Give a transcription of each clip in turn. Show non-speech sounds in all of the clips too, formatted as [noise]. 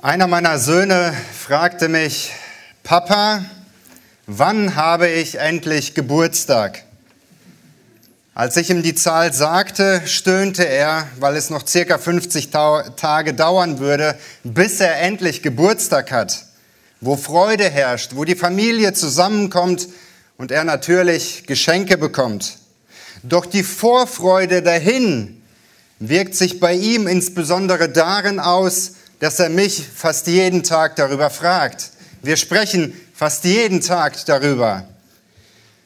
Einer meiner Söhne fragte mich, Papa, wann habe ich endlich Geburtstag? Als ich ihm die Zahl sagte, stöhnte er, weil es noch circa 50 Tage dauern würde, bis er endlich Geburtstag hat, wo Freude herrscht, wo die Familie zusammenkommt und er natürlich Geschenke bekommt. Doch die Vorfreude dahin wirkt sich bei ihm insbesondere darin aus, dass er mich fast jeden Tag darüber fragt. Wir sprechen fast jeden Tag darüber.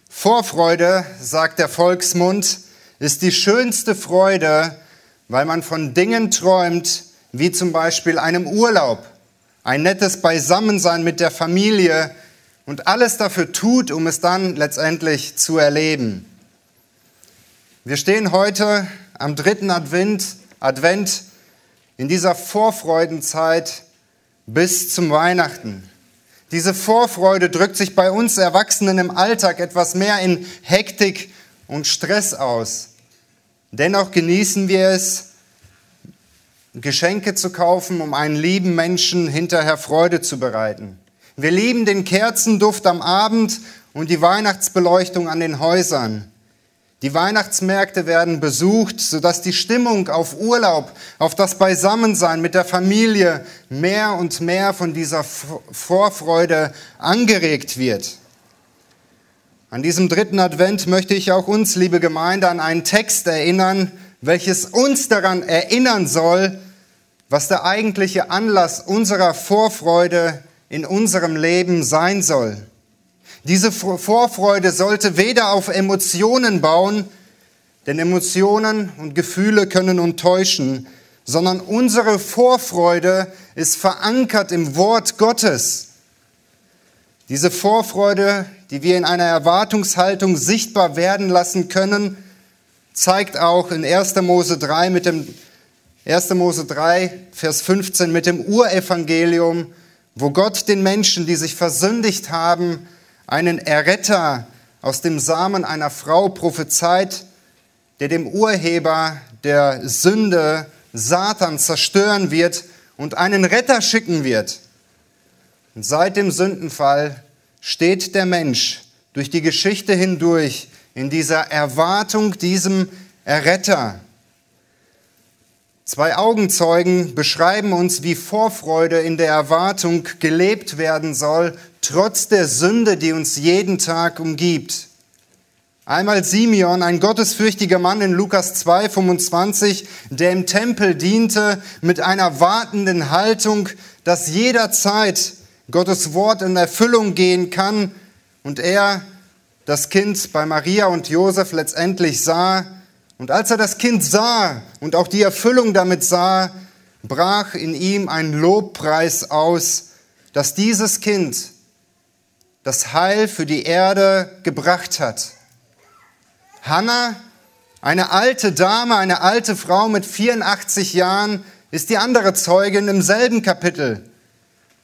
Vorfreude, sagt der Volksmund, ist die schönste Freude, weil man von Dingen träumt, wie zum Beispiel einem Urlaub, ein nettes Beisammensein mit der Familie und alles dafür tut, um es dann letztendlich zu erleben. Wir stehen heute am dritten Advent, Advent in dieser Vorfreudenzeit bis zum Weihnachten. Diese Vorfreude drückt sich bei uns Erwachsenen im Alltag etwas mehr in Hektik und Stress aus. Dennoch genießen wir es, Geschenke zu kaufen, um einen lieben Menschen hinterher Freude zu bereiten. Wir lieben den Kerzenduft am Abend und die Weihnachtsbeleuchtung an den Häusern. Die Weihnachtsmärkte werden besucht, sodass die Stimmung auf Urlaub, auf das Beisammensein mit der Familie mehr und mehr von dieser Vorfreude angeregt wird. An diesem dritten Advent möchte ich auch uns, liebe Gemeinde, an einen Text erinnern, welches uns daran erinnern soll, was der eigentliche Anlass unserer Vorfreude in unserem Leben sein soll. Diese Vorfreude sollte weder auf Emotionen bauen, denn Emotionen und Gefühle können uns täuschen, sondern unsere Vorfreude ist verankert im Wort Gottes. Diese Vorfreude, die wir in einer Erwartungshaltung sichtbar werden lassen können, zeigt auch in 1. Mose 3 mit dem 1. Mose 3, Vers 15 mit dem Urevangelium, wo Gott den Menschen, die sich versündigt haben, einen Erretter aus dem Samen einer Frau prophezeit, der dem Urheber der Sünde Satan zerstören wird und einen Retter schicken wird. Und seit dem Sündenfall steht der Mensch durch die Geschichte hindurch in dieser Erwartung diesem Erretter. Zwei Augenzeugen beschreiben uns, wie Vorfreude in der Erwartung gelebt werden soll, trotz der Sünde, die uns jeden Tag umgibt. Einmal Simeon, ein gottesfürchtiger Mann in Lukas 2, 25, der im Tempel diente mit einer wartenden Haltung, dass jederzeit Gottes Wort in Erfüllung gehen kann und er das Kind bei Maria und Josef letztendlich sah, und als er das Kind sah und auch die Erfüllung damit sah, brach in ihm ein Lobpreis aus, dass dieses Kind das Heil für die Erde gebracht hat. Hannah, eine alte Dame, eine alte Frau mit 84 Jahren, ist die andere Zeugin im selben Kapitel.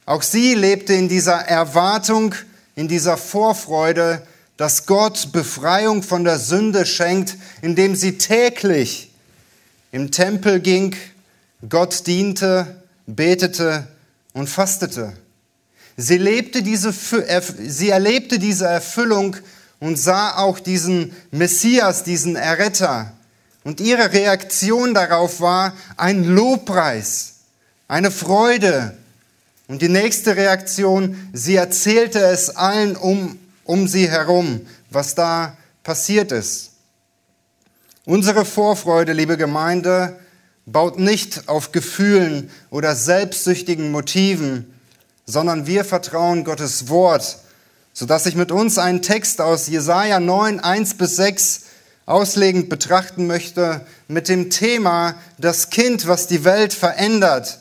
Auch sie lebte in dieser Erwartung, in dieser Vorfreude, dass Gott Befreiung von der Sünde schenkt, indem sie täglich im Tempel ging, Gott diente, betete und fastete. Sie, lebte diese, sie erlebte diese Erfüllung und sah auch diesen Messias, diesen Erretter. Und ihre Reaktion darauf war ein Lobpreis, eine Freude. Und die nächste Reaktion, sie erzählte es allen um um sie herum, was da passiert ist. Unsere Vorfreude, liebe Gemeinde, baut nicht auf Gefühlen oder selbstsüchtigen Motiven, sondern wir vertrauen Gottes Wort, sodass ich mit uns einen Text aus Jesaja 9, 1 bis 6 auslegend betrachten möchte mit dem Thema das Kind, was die Welt verändert,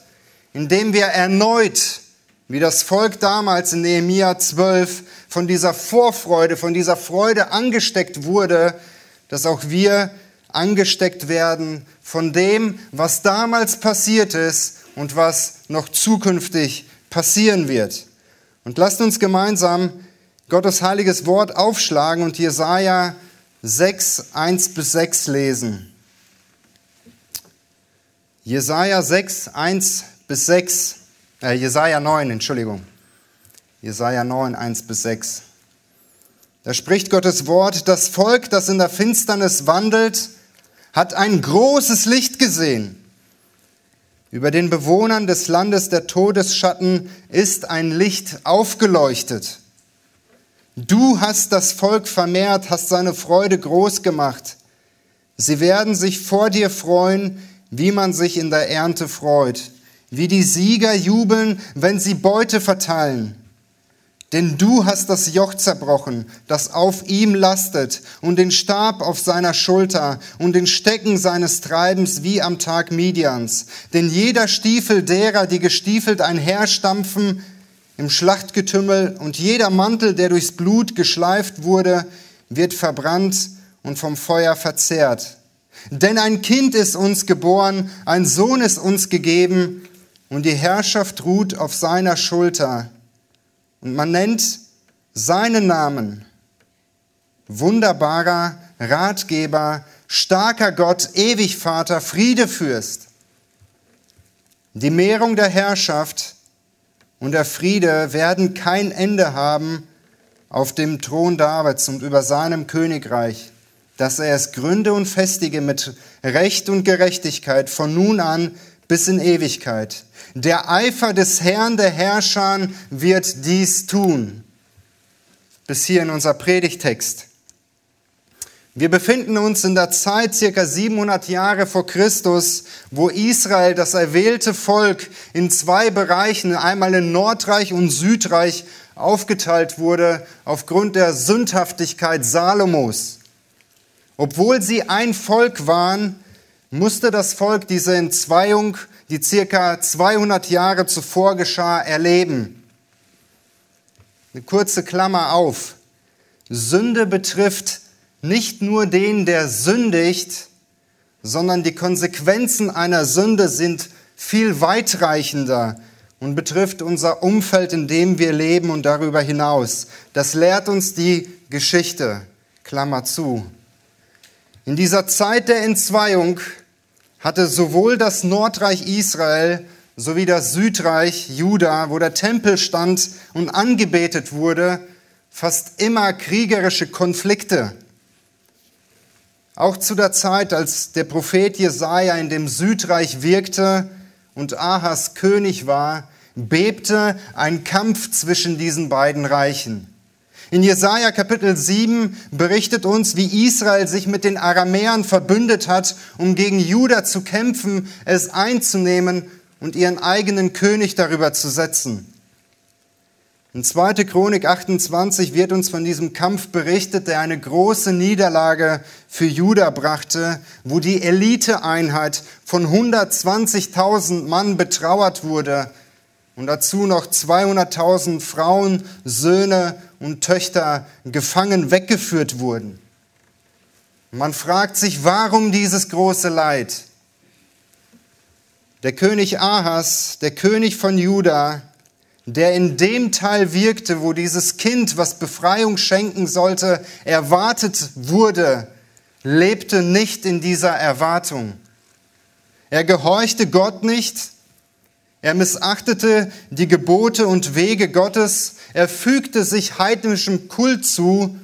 indem wir erneut wie das Volk damals in Nehemia 12 von dieser Vorfreude, von dieser Freude angesteckt wurde, dass auch wir angesteckt werden von dem, was damals passiert ist und was noch zukünftig passieren wird. Und lasst uns gemeinsam Gottes heiliges Wort aufschlagen und Jesaja 6, 1 bis 6 lesen. Jesaja 6, 1 bis 6. Äh, Jesaja 9, Entschuldigung. Jesaja 9, 1 bis 6. Da spricht Gottes Wort, das Volk, das in der Finsternis wandelt, hat ein großes Licht gesehen. Über den Bewohnern des Landes der Todesschatten ist ein Licht aufgeleuchtet. Du hast das Volk vermehrt, hast seine Freude groß gemacht. Sie werden sich vor dir freuen, wie man sich in der Ernte freut, wie die Sieger jubeln, wenn sie Beute verteilen. Denn du hast das Joch zerbrochen, das auf ihm lastet, und den Stab auf seiner Schulter und den Stecken seines Treibens wie am Tag Midians. Denn jeder Stiefel derer, die gestiefelt einherstampfen im Schlachtgetümmel, und jeder Mantel, der durchs Blut geschleift wurde, wird verbrannt und vom Feuer verzehrt. Denn ein Kind ist uns geboren, ein Sohn ist uns gegeben, und die Herrschaft ruht auf seiner Schulter. Und man nennt seinen Namen wunderbarer Ratgeber, starker Gott, ewig Vater, Friedefürst. Die Mehrung der Herrschaft und der Friede werden kein Ende haben auf dem Thron Davids und über seinem Königreich, dass er es gründe und festige mit Recht und Gerechtigkeit von nun an bis in Ewigkeit. Der Eifer des Herrn der Herrscher wird dies tun. Bis hier in unser Predigtext. Wir befinden uns in der Zeit circa 700 Jahre vor Christus, wo Israel, das erwählte Volk, in zwei Bereichen, einmal in Nordreich und Südreich, aufgeteilt wurde aufgrund der Sündhaftigkeit Salomos. Obwohl sie ein Volk waren, musste das Volk diese Entzweiung, die circa 200 Jahre zuvor geschah, erleben. Eine kurze Klammer auf. Sünde betrifft nicht nur den, der sündigt, sondern die Konsequenzen einer Sünde sind viel weitreichender und betrifft unser Umfeld, in dem wir leben und darüber hinaus. Das lehrt uns die Geschichte. Klammer zu. In dieser Zeit der Entzweiung hatte sowohl das Nordreich Israel sowie das Südreich Juda, wo der Tempel stand und angebetet wurde, fast immer kriegerische Konflikte. Auch zu der Zeit, als der Prophet Jesaja in dem Südreich wirkte und Ahas König war, bebte ein Kampf zwischen diesen beiden Reichen. In Jesaja Kapitel 7 berichtet uns, wie Israel sich mit den Aramäern verbündet hat, um gegen Juda zu kämpfen, es einzunehmen und ihren eigenen König darüber zu setzen. In 2. Chronik 28 wird uns von diesem Kampf berichtet, der eine große Niederlage für Juda brachte, wo die Eliteeinheit von 120.000 Mann betrauert wurde und dazu noch 200.000 Frauen, Söhne und Töchter gefangen weggeführt wurden. Man fragt sich, warum dieses große Leid? Der König Ahas, der König von Juda, der in dem Teil wirkte, wo dieses Kind, was Befreiung schenken sollte, erwartet wurde, lebte nicht in dieser Erwartung. Er gehorchte Gott nicht, er missachtete die Gebote und Wege Gottes, er fügte sich heidnischem Kult zu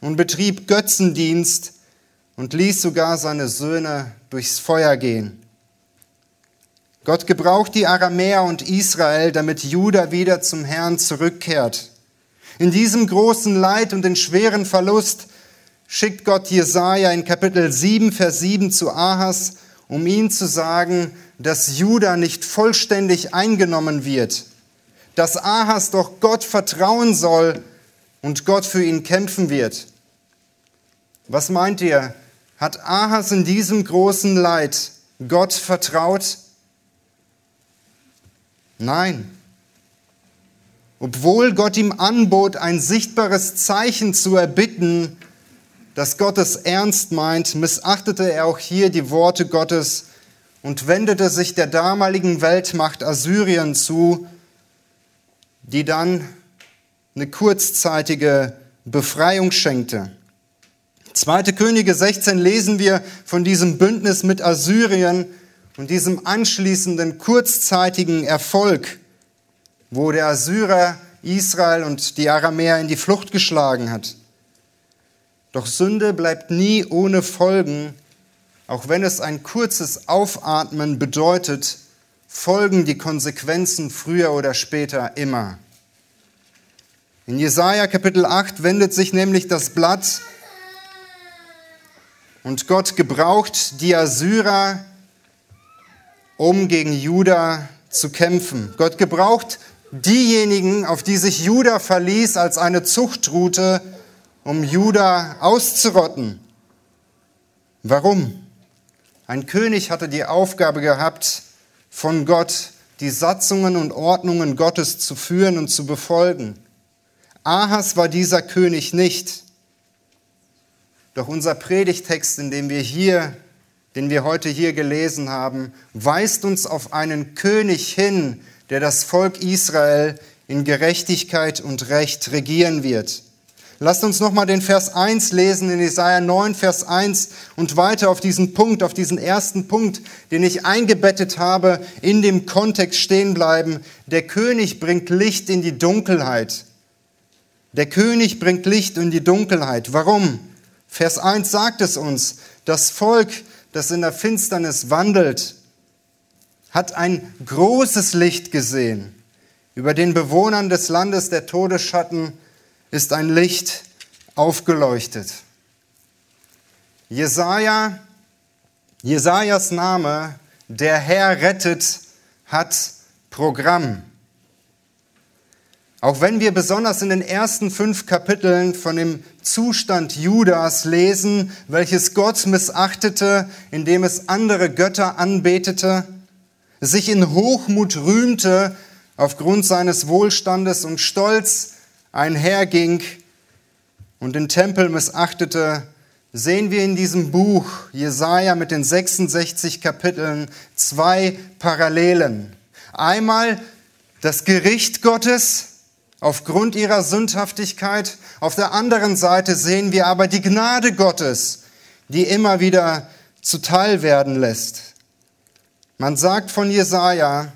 und betrieb Götzendienst und ließ sogar seine Söhne durchs Feuer gehen. Gott gebraucht die Aramäer und Israel, damit Juda wieder zum Herrn zurückkehrt. In diesem großen Leid und den schweren Verlust schickt Gott Jesaja in Kapitel 7, Vers 7 zu Ahas, um ihm zu sagen, dass Juda nicht vollständig eingenommen wird, dass Ahas doch Gott vertrauen soll und Gott für ihn kämpfen wird. Was meint ihr? Hat Ahas in diesem großen Leid Gott vertraut? Nein. Obwohl Gott ihm anbot, ein sichtbares Zeichen zu erbitten, dass Gott es ernst meint, missachtete er auch hier die Worte Gottes und wendete sich der damaligen Weltmacht Assyrien zu, die dann eine kurzzeitige Befreiung schenkte. 2. Könige 16 lesen wir von diesem Bündnis mit Assyrien und diesem anschließenden kurzzeitigen Erfolg. wo der Assyrer Israel und die Aramäer in die Flucht geschlagen hat. Doch Sünde bleibt nie ohne Folgen, auch wenn es ein kurzes Aufatmen bedeutet, folgen die Konsequenzen früher oder später immer. In Jesaja Kapitel 8 wendet sich nämlich das Blatt und Gott gebraucht die Assyrer, um gegen Juda zu kämpfen. Gott gebraucht diejenigen, auf die sich Juda verließ, als eine Zuchtroute, um Juda auszurotten. Warum? Ein König hatte die Aufgabe gehabt, von Gott die Satzungen und Ordnungen Gottes zu führen und zu befolgen. Ahas war dieser König nicht. Doch unser Predigtext, in dem wir hier, den wir heute hier gelesen haben, weist uns auf einen König hin, der das Volk Israel in Gerechtigkeit und Recht regieren wird. Lasst uns nochmal den Vers 1 lesen in Jesaja 9, Vers 1 und weiter auf diesen Punkt, auf diesen ersten Punkt, den ich eingebettet habe, in dem Kontext stehen bleiben. Der König bringt Licht in die Dunkelheit. Der König bringt Licht in die Dunkelheit. Warum? Vers 1 sagt es uns, das Volk, das in der Finsternis wandelt, hat ein großes Licht gesehen. Über den Bewohnern des Landes der Todesschatten ist ein Licht aufgeleuchtet. Jesaja, Jesajas Name, der Herr rettet, hat Programm. Auch wenn wir besonders in den ersten fünf Kapiteln von dem Zustand Judas lesen, welches Gott missachtete, indem es andere Götter anbetete, sich in Hochmut rühmte aufgrund seines Wohlstandes und Stolz einherging und den Tempel missachtete, sehen wir in diesem Buch Jesaja mit den 66 Kapiteln zwei Parallelen. Einmal das Gericht Gottes, aufgrund ihrer Sündhaftigkeit. Auf der anderen Seite sehen wir aber die Gnade Gottes, die immer wieder zuteil werden lässt. Man sagt von Jesaja,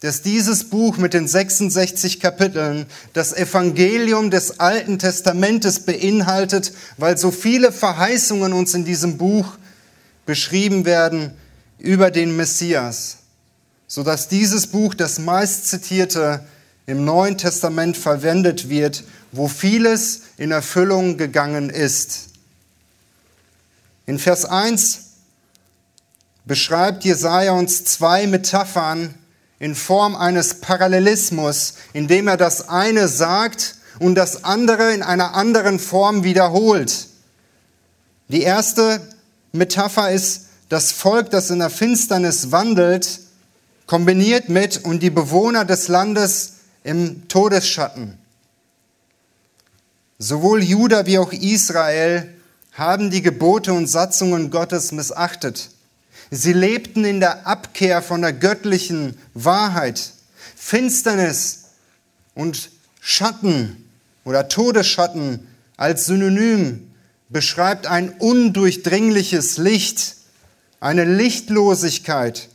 dass dieses Buch mit den 66 Kapiteln das Evangelium des Alten Testamentes beinhaltet, weil so viele Verheißungen uns in diesem Buch beschrieben werden über den Messias, sodass dieses Buch das meistzitierte im Neuen Testament verwendet wird, wo vieles in Erfüllung gegangen ist. In Vers 1 beschreibt Jesaja uns zwei Metaphern in Form eines Parallelismus, indem er das eine sagt und das andere in einer anderen Form wiederholt. Die erste Metapher ist das Volk, das in der Finsternis wandelt, kombiniert mit und die Bewohner des Landes im Todesschatten. Sowohl Juda wie auch Israel haben die Gebote und Satzungen Gottes missachtet. Sie lebten in der Abkehr von der göttlichen Wahrheit. Finsternis und Schatten oder Todesschatten als Synonym beschreibt ein undurchdringliches Licht, eine Lichtlosigkeit,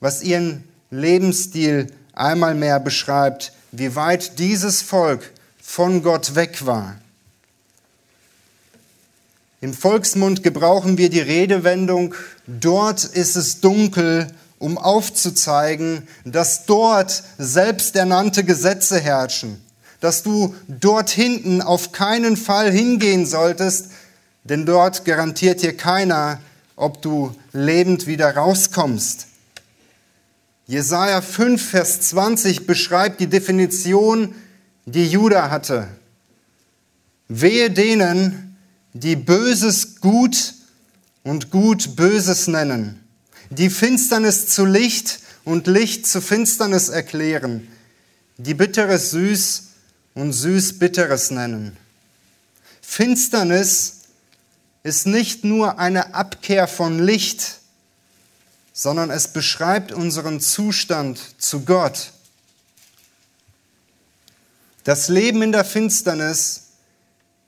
was ihren Lebensstil einmal mehr beschreibt, wie weit dieses Volk von Gott weg war. Im Volksmund gebrauchen wir die Redewendung, dort ist es dunkel, um aufzuzeigen, dass dort selbsternannte Gesetze herrschen, dass du dort hinten auf keinen Fall hingehen solltest, denn dort garantiert dir keiner, ob du lebend wieder rauskommst. Jesaja 5, Vers 20 beschreibt die Definition, die Judah hatte. Wehe denen, die Böses gut und gut Böses nennen, die Finsternis zu Licht und Licht zu Finsternis erklären, die Bitteres süß und süß Bitteres nennen. Finsternis ist nicht nur eine Abkehr von Licht, sondern es beschreibt unseren Zustand zu Gott. Das Leben in der Finsternis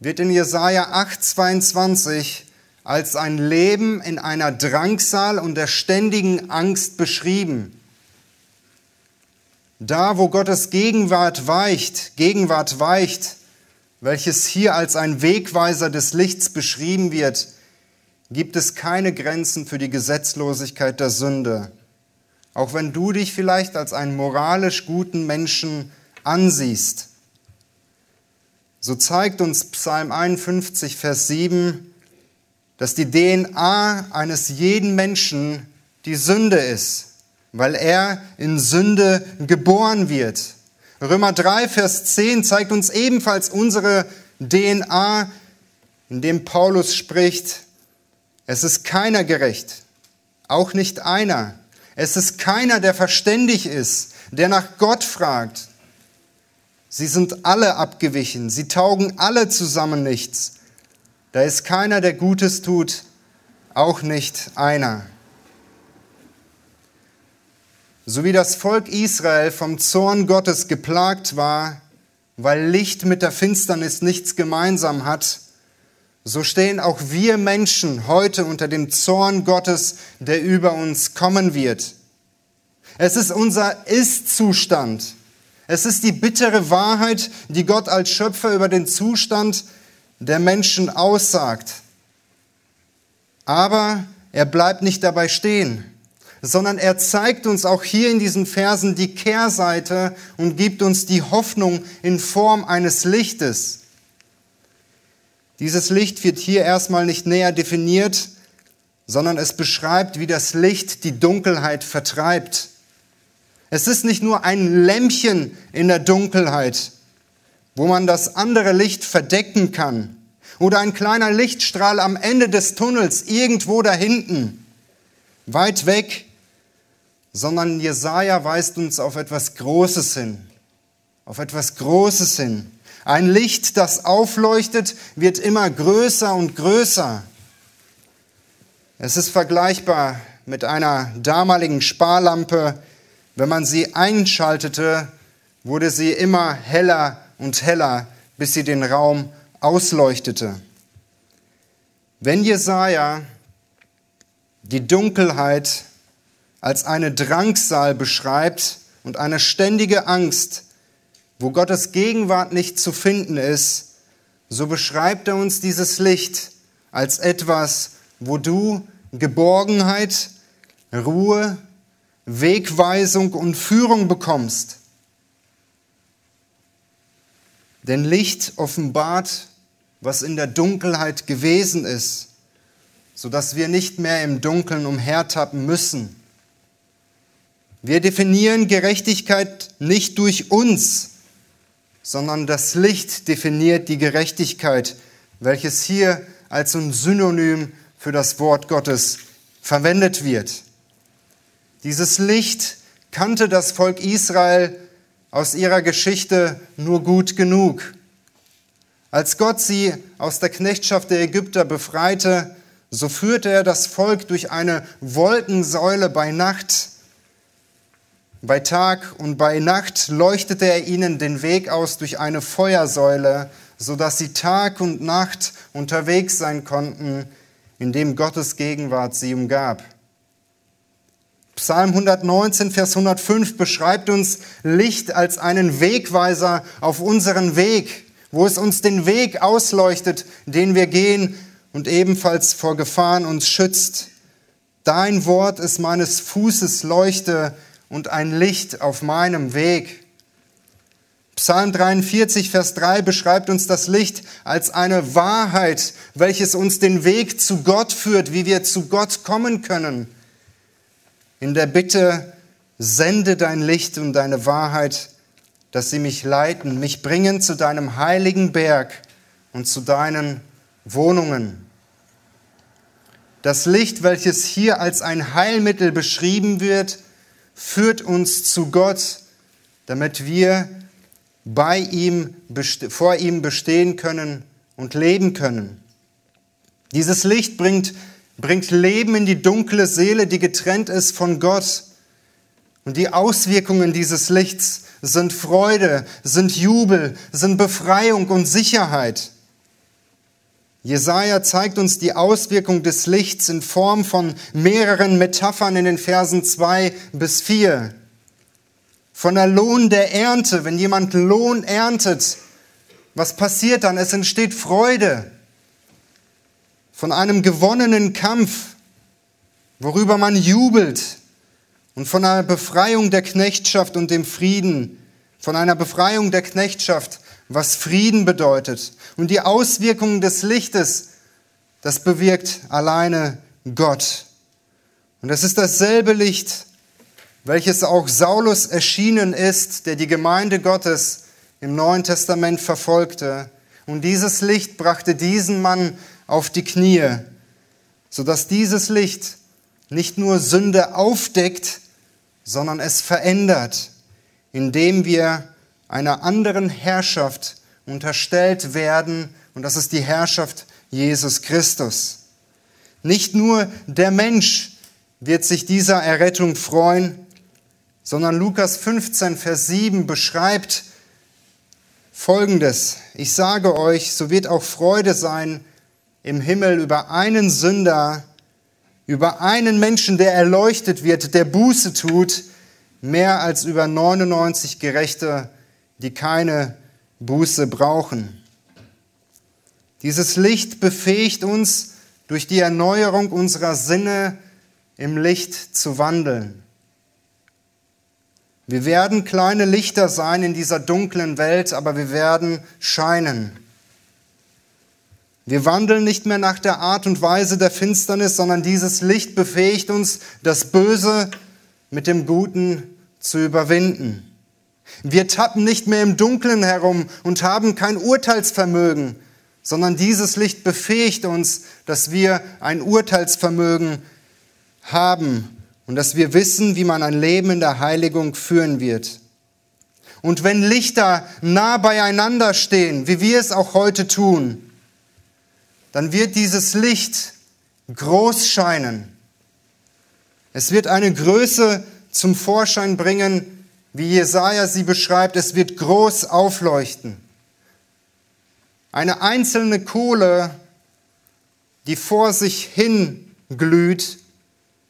wird in Jesaja 8,22 als ein Leben in einer Drangsal und der ständigen Angst beschrieben. Da, wo Gottes Gegenwart weicht, Gegenwart weicht, welches hier als ein Wegweiser des Lichts beschrieben wird, gibt es keine Grenzen für die Gesetzlosigkeit der Sünde. Auch wenn du dich vielleicht als einen moralisch guten Menschen ansiehst. So zeigt uns Psalm 51, Vers 7, dass die DNA eines jeden Menschen die Sünde ist, weil er in Sünde geboren wird. Römer 3, Vers 10 zeigt uns ebenfalls unsere DNA, in dem Paulus spricht, es ist keiner gerecht, auch nicht einer. Es ist keiner, der verständig ist, der nach Gott fragt. Sie sind alle abgewichen, sie taugen alle zusammen nichts. Da ist keiner, der Gutes tut, auch nicht einer. So wie das Volk Israel vom Zorn Gottes geplagt war, weil Licht mit der Finsternis nichts gemeinsam hat, so stehen auch wir Menschen heute unter dem Zorn Gottes, der über uns kommen wird. Es ist unser Ist-Zustand. Es ist die bittere Wahrheit, die Gott als Schöpfer über den Zustand der Menschen aussagt. Aber er bleibt nicht dabei stehen, sondern er zeigt uns auch hier in diesen Versen die Kehrseite und gibt uns die Hoffnung in Form eines Lichtes. Dieses Licht wird hier erstmal nicht näher definiert, sondern es beschreibt, wie das Licht die Dunkelheit vertreibt. Es ist nicht nur ein Lämpchen in der Dunkelheit, wo man das andere Licht verdecken kann, oder ein kleiner Lichtstrahl am Ende des Tunnels irgendwo da hinten, weit weg, sondern Jesaja weist uns auf etwas Großes hin, auf etwas Großes hin. Ein Licht, das aufleuchtet, wird immer größer und größer. Es ist vergleichbar mit einer damaligen Sparlampe. Wenn man sie einschaltete, wurde sie immer heller und heller, bis sie den Raum ausleuchtete. Wenn Jesaja die Dunkelheit als eine Drangsal beschreibt und eine ständige Angst, wo Gottes Gegenwart nicht zu finden ist, so beschreibt er uns dieses Licht als etwas, wo du Geborgenheit, Ruhe, Wegweisung und Führung bekommst. Denn Licht offenbart, was in der Dunkelheit gewesen ist, sodass wir nicht mehr im Dunkeln umhertappen müssen. Wir definieren Gerechtigkeit nicht durch uns, sondern das Licht definiert die Gerechtigkeit, welches hier als ein Synonym für das Wort Gottes verwendet wird. Dieses Licht kannte das Volk Israel aus ihrer Geschichte nur gut genug. Als Gott sie aus der Knechtschaft der Ägypter befreite, so führte er das Volk durch eine Wolkensäule bei Nacht bei Tag und bei Nacht leuchtete er ihnen den Weg aus durch eine Feuersäule, sodass sie Tag und Nacht unterwegs sein konnten, indem Gottes Gegenwart sie umgab. Psalm 119, Vers 105 beschreibt uns Licht als einen Wegweiser auf unseren Weg, wo es uns den Weg ausleuchtet, den wir gehen und ebenfalls vor Gefahren uns schützt. Dein Wort ist meines Fußes Leuchte und ein Licht auf meinem Weg. Psalm 43, Vers 3 beschreibt uns das Licht als eine Wahrheit, welches uns den Weg zu Gott führt, wie wir zu Gott kommen können. In der Bitte, sende dein Licht und deine Wahrheit, dass sie mich leiten, mich bringen zu deinem heiligen Berg und zu deinen Wohnungen. Das Licht, welches hier als ein Heilmittel beschrieben wird, führt uns zu Gott, damit wir bei ihm, vor ihm bestehen können und leben können. Dieses Licht bringt, bringt Leben in die dunkle Seele, die getrennt ist von Gott. Und die Auswirkungen dieses Lichts sind Freude, sind Jubel, sind Befreiung und Sicherheit. Jesaja zeigt uns die Auswirkung des Lichts in Form von mehreren Metaphern in den Versen 2 bis 4. von der Lohn der Ernte. Wenn jemand Lohn erntet, was passiert dann? Es entsteht Freude von einem gewonnenen Kampf, worüber man jubelt und von einer Befreiung der Knechtschaft und dem Frieden, von einer Befreiung der Knechtschaft, was Frieden bedeutet. Und die Auswirkungen des Lichtes, das bewirkt alleine Gott. Und es ist dasselbe Licht, welches auch Saulus erschienen ist, der die Gemeinde Gottes im Neuen Testament verfolgte. Und dieses Licht brachte diesen Mann auf die Knie, sodass dieses Licht nicht nur Sünde aufdeckt, sondern es verändert, indem wir einer anderen Herrschaft unterstellt werden, und das ist die Herrschaft Jesus Christus. Nicht nur der Mensch wird sich dieser Errettung freuen, sondern Lukas 15, Vers 7 beschreibt Folgendes. Ich sage euch, so wird auch Freude sein im Himmel über einen Sünder, über einen Menschen, der erleuchtet wird, der Buße tut, mehr als über 99 Gerechte, die keine Buße brauchen. Dieses Licht befähigt uns, durch die Erneuerung unserer Sinne im Licht zu wandeln. Wir werden kleine Lichter sein in dieser dunklen Welt, aber wir werden scheinen. Wir wandeln nicht mehr nach der Art und Weise der Finsternis, sondern dieses Licht befähigt uns, das Böse mit dem Guten zu überwinden. Wir tappen nicht mehr im Dunkeln herum und haben kein Urteilsvermögen, sondern dieses Licht befähigt uns, dass wir ein Urteilsvermögen haben und dass wir wissen, wie man ein Leben in der Heiligung führen wird. Und wenn Lichter nah beieinander stehen, wie wir es auch heute tun, dann wird dieses Licht groß scheinen. Es wird eine Größe zum Vorschein bringen, wie Jesaja sie beschreibt. Es wird groß aufleuchten. Eine einzelne Kohle, die vor sich hin glüht,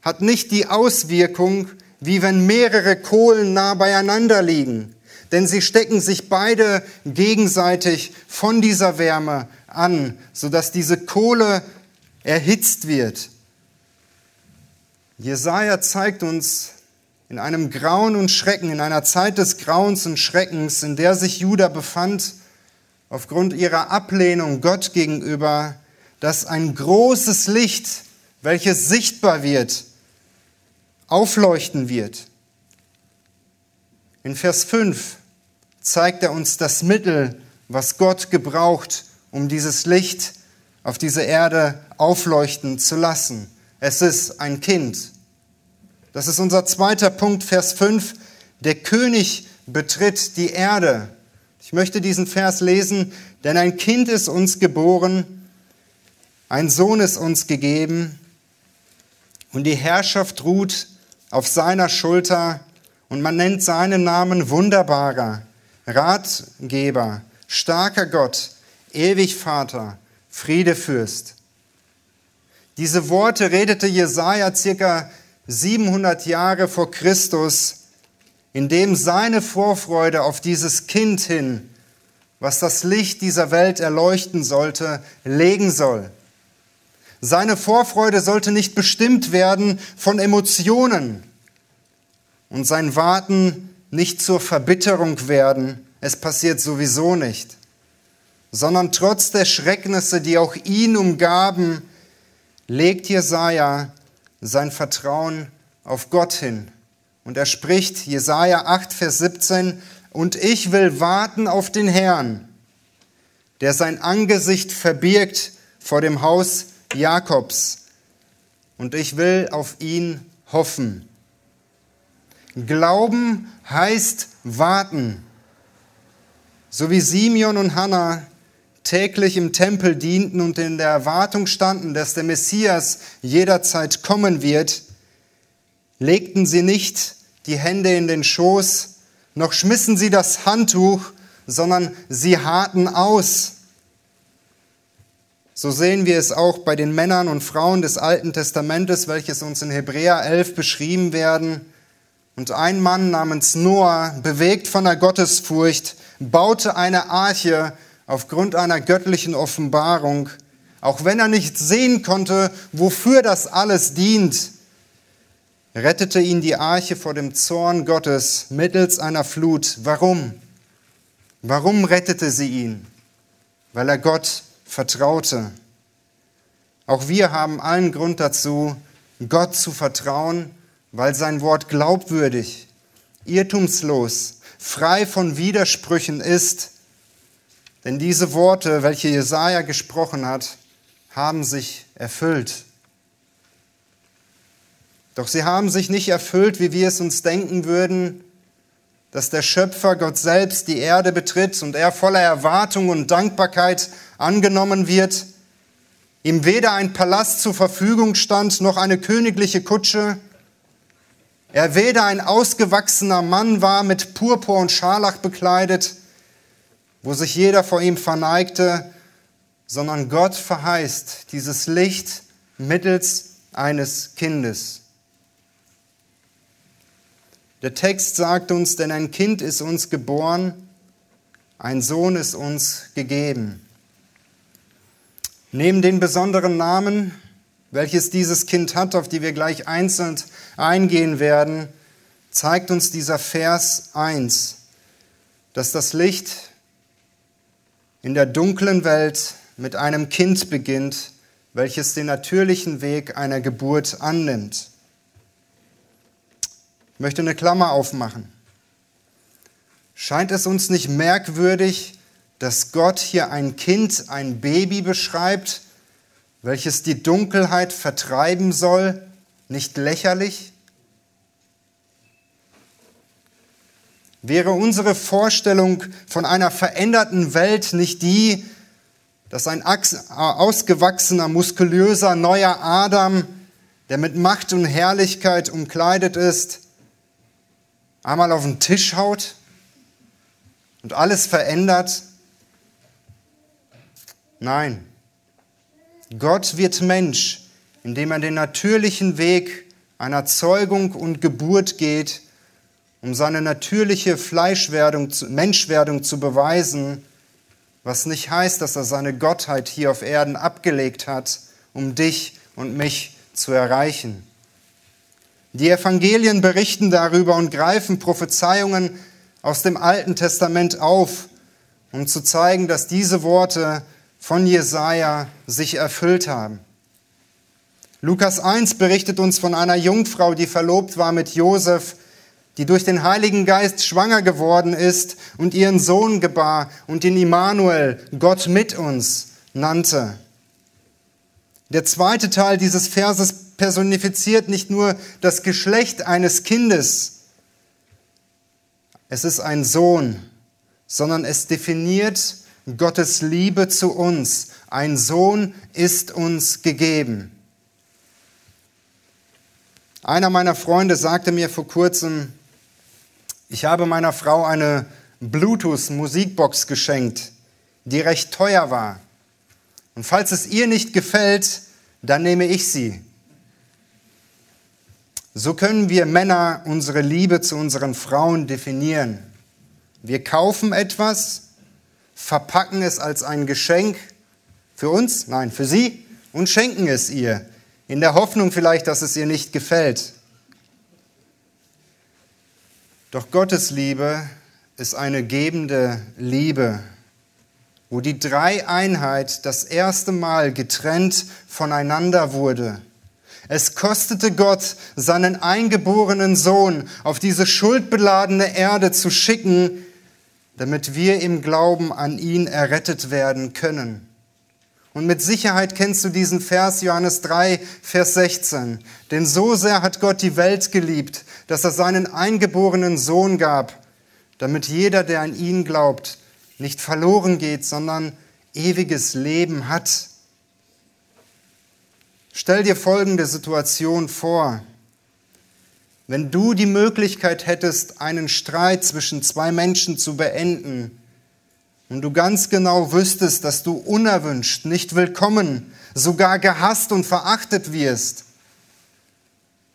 hat nicht die Auswirkung, wie wenn mehrere Kohlen nah beieinander liegen. Denn sie stecken sich beide gegenseitig von dieser Wärme an, sodass diese Kohle erhitzt wird. Jesaja zeigt uns in einem Grauen und Schrecken, in einer Zeit des Grauens und Schreckens, in der sich Juda befand, aufgrund ihrer Ablehnung Gott gegenüber, dass ein großes Licht, welches sichtbar wird, aufleuchten wird. In Vers 5 zeigt er uns das Mittel, was Gott gebraucht, um dieses Licht auf diese Erde aufleuchten zu lassen. Es ist ein Kind. Das ist unser zweiter Punkt, Vers 5. Der König betritt die Erde. Ich möchte diesen Vers lesen, denn ein Kind ist uns geboren, ein Sohn ist uns gegeben und die Herrschaft ruht auf seiner Schulter und man nennt seinen Namen wunderbarer, Ratgeber, starker Gott, ewig Vater, Friedefürst. Diese Worte redete Jesaja circa 700 Jahre vor Christus, indem seine Vorfreude auf dieses Kind hin, was das Licht dieser Welt erleuchten sollte, legen soll. Seine Vorfreude sollte nicht bestimmt werden von Emotionen und sein Warten nicht zur Verbitterung werden. Es passiert sowieso nicht sondern trotz der Schrecknisse, die auch ihn umgaben, legt Jesaja sein Vertrauen auf Gott hin. Und er spricht, Jesaja 8, Vers 17, und ich will warten auf den Herrn, der sein Angesicht verbirgt vor dem Haus Jakobs. Und ich will auf ihn hoffen. Glauben heißt warten. So wie Simeon und Hannah täglich im Tempel dienten und in der Erwartung standen, dass der Messias jederzeit kommen wird, legten sie nicht die Hände in den Schoß, noch schmissen sie das Handtuch, sondern sie harten aus. So sehen wir es auch bei den Männern und Frauen des Alten Testamentes, welches uns in Hebräer 11 beschrieben werden. Und ein Mann namens Noah, bewegt von der Gottesfurcht, baute eine Arche aufgrund einer göttlichen Offenbarung, auch wenn er nicht sehen konnte, wofür das alles dient, rettete ihn die Arche vor dem Zorn Gottes mittels einer Flut. Warum? Warum rettete sie ihn? Weil er Gott vertraute. Auch wir haben allen Grund dazu, Gott zu vertrauen weil sein Wort glaubwürdig, irrtumslos, frei von Widersprüchen ist. Denn diese Worte, welche Jesaja gesprochen hat, haben sich erfüllt. Doch sie haben sich nicht erfüllt, wie wir es uns denken würden, dass der Schöpfer Gott selbst die Erde betritt und er voller Erwartung und Dankbarkeit angenommen wird, ihm weder ein Palast zur Verfügung stand noch eine königliche Kutsche, er weder ein ausgewachsener Mann war, mit Purpur und Scharlach bekleidet, wo sich jeder vor ihm verneigte, sondern Gott verheißt dieses Licht mittels eines Kindes. Der Text sagt uns, denn ein Kind ist uns geboren, ein Sohn ist uns gegeben. Neben den besonderen Namen welches dieses Kind hat, auf die wir gleich einzeln eingehen werden, zeigt uns dieser Vers 1, dass das Licht in der dunklen Welt mit einem Kind beginnt, welches den natürlichen Weg einer Geburt annimmt. Ich möchte eine Klammer aufmachen. Scheint es uns nicht merkwürdig, dass Gott hier ein Kind, ein Baby beschreibt, welches die Dunkelheit vertreiben soll, nicht lächerlich? Wäre unsere Vorstellung von einer veränderten Welt nicht die, dass ein ausgewachsener, muskulöser, neuer Adam, der mit Macht und Herrlichkeit umkleidet ist, einmal auf den Tisch haut und alles verändert? Nein. Gott wird Mensch, indem er den natürlichen Weg einer Zeugung und Geburt geht, um seine natürliche Fleischwerdung, Menschwerdung zu beweisen, was nicht heißt, dass er seine Gottheit hier auf Erden abgelegt hat, um dich und mich zu erreichen. Die Evangelien berichten darüber und greifen Prophezeiungen aus dem Alten Testament auf, um zu zeigen, dass diese Worte von Jesaja sich erfüllt haben. Lukas 1 berichtet uns von einer Jungfrau, die verlobt war mit Josef, die durch den Heiligen Geist schwanger geworden ist und ihren Sohn gebar und ihn Immanuel, Gott mit uns, nannte. Der zweite Teil dieses Verses personifiziert nicht nur das Geschlecht eines Kindes, es ist ein Sohn, sondern es definiert Gottes Liebe zu uns. Ein Sohn ist uns gegeben. Einer meiner Freunde sagte mir vor kurzem, ich habe meiner Frau eine Bluetooth-Musikbox geschenkt, die recht teuer war. Und falls es ihr nicht gefällt, dann nehme ich sie. So können wir Männer unsere Liebe zu unseren Frauen definieren. Wir kaufen etwas, verpacken es als ein Geschenk für uns, nein, für sie und schenken es ihr, in der Hoffnung vielleicht, dass es ihr nicht gefällt. Doch Gottes Liebe ist eine gebende Liebe, wo die Dreieinheit das erste Mal getrennt voneinander wurde. Es kostete Gott, seinen eingeborenen Sohn auf diese schuldbeladene Erde zu schicken, damit wir im Glauben an ihn errettet werden können. Und mit Sicherheit kennst du diesen Vers Johannes 3, Vers 16. Denn so sehr hat Gott die Welt geliebt, dass er seinen eingeborenen Sohn gab, damit jeder, der an ihn glaubt, nicht verloren geht, sondern ewiges Leben hat. Stell dir folgende Situation vor. Wenn du die Möglichkeit hättest, einen Streit zwischen zwei Menschen zu beenden und du ganz genau wüsstest, dass du unerwünscht, nicht willkommen, sogar gehasst und verachtet wirst,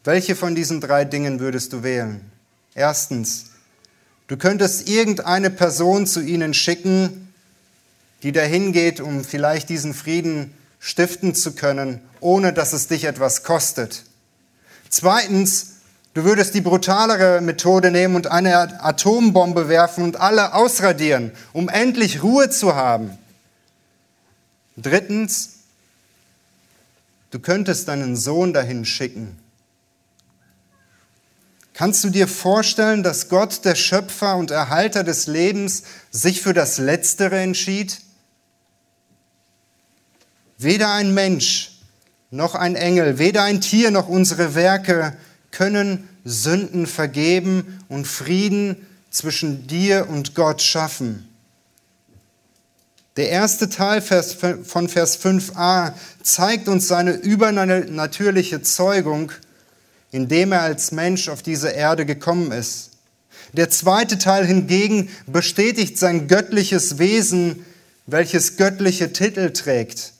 welche von diesen drei Dingen würdest du wählen? Erstens, du könntest irgendeine Person zu ihnen schicken, die dahin geht, um vielleicht diesen Frieden stiften zu können, ohne dass es dich etwas kostet. Zweitens, du würdest die brutalere Methode nehmen und eine Atombombe werfen und alle ausradieren, um endlich Ruhe zu haben. Drittens, du könntest deinen Sohn dahin schicken. Kannst du dir vorstellen, dass Gott, der Schöpfer und Erhalter des Lebens, sich für das Letztere entschied? Weder ein Mensch noch ein Engel, weder ein Tier noch unsere Werke können Sünden vergeben und Frieden zwischen dir und Gott schaffen. Der erste Teil von Vers 5a zeigt uns seine übernatürliche Zeugung, indem er als Mensch auf diese Erde gekommen ist. Der zweite Teil hingegen bestätigt sein göttliches Wesen, welches göttliche Titel trägt.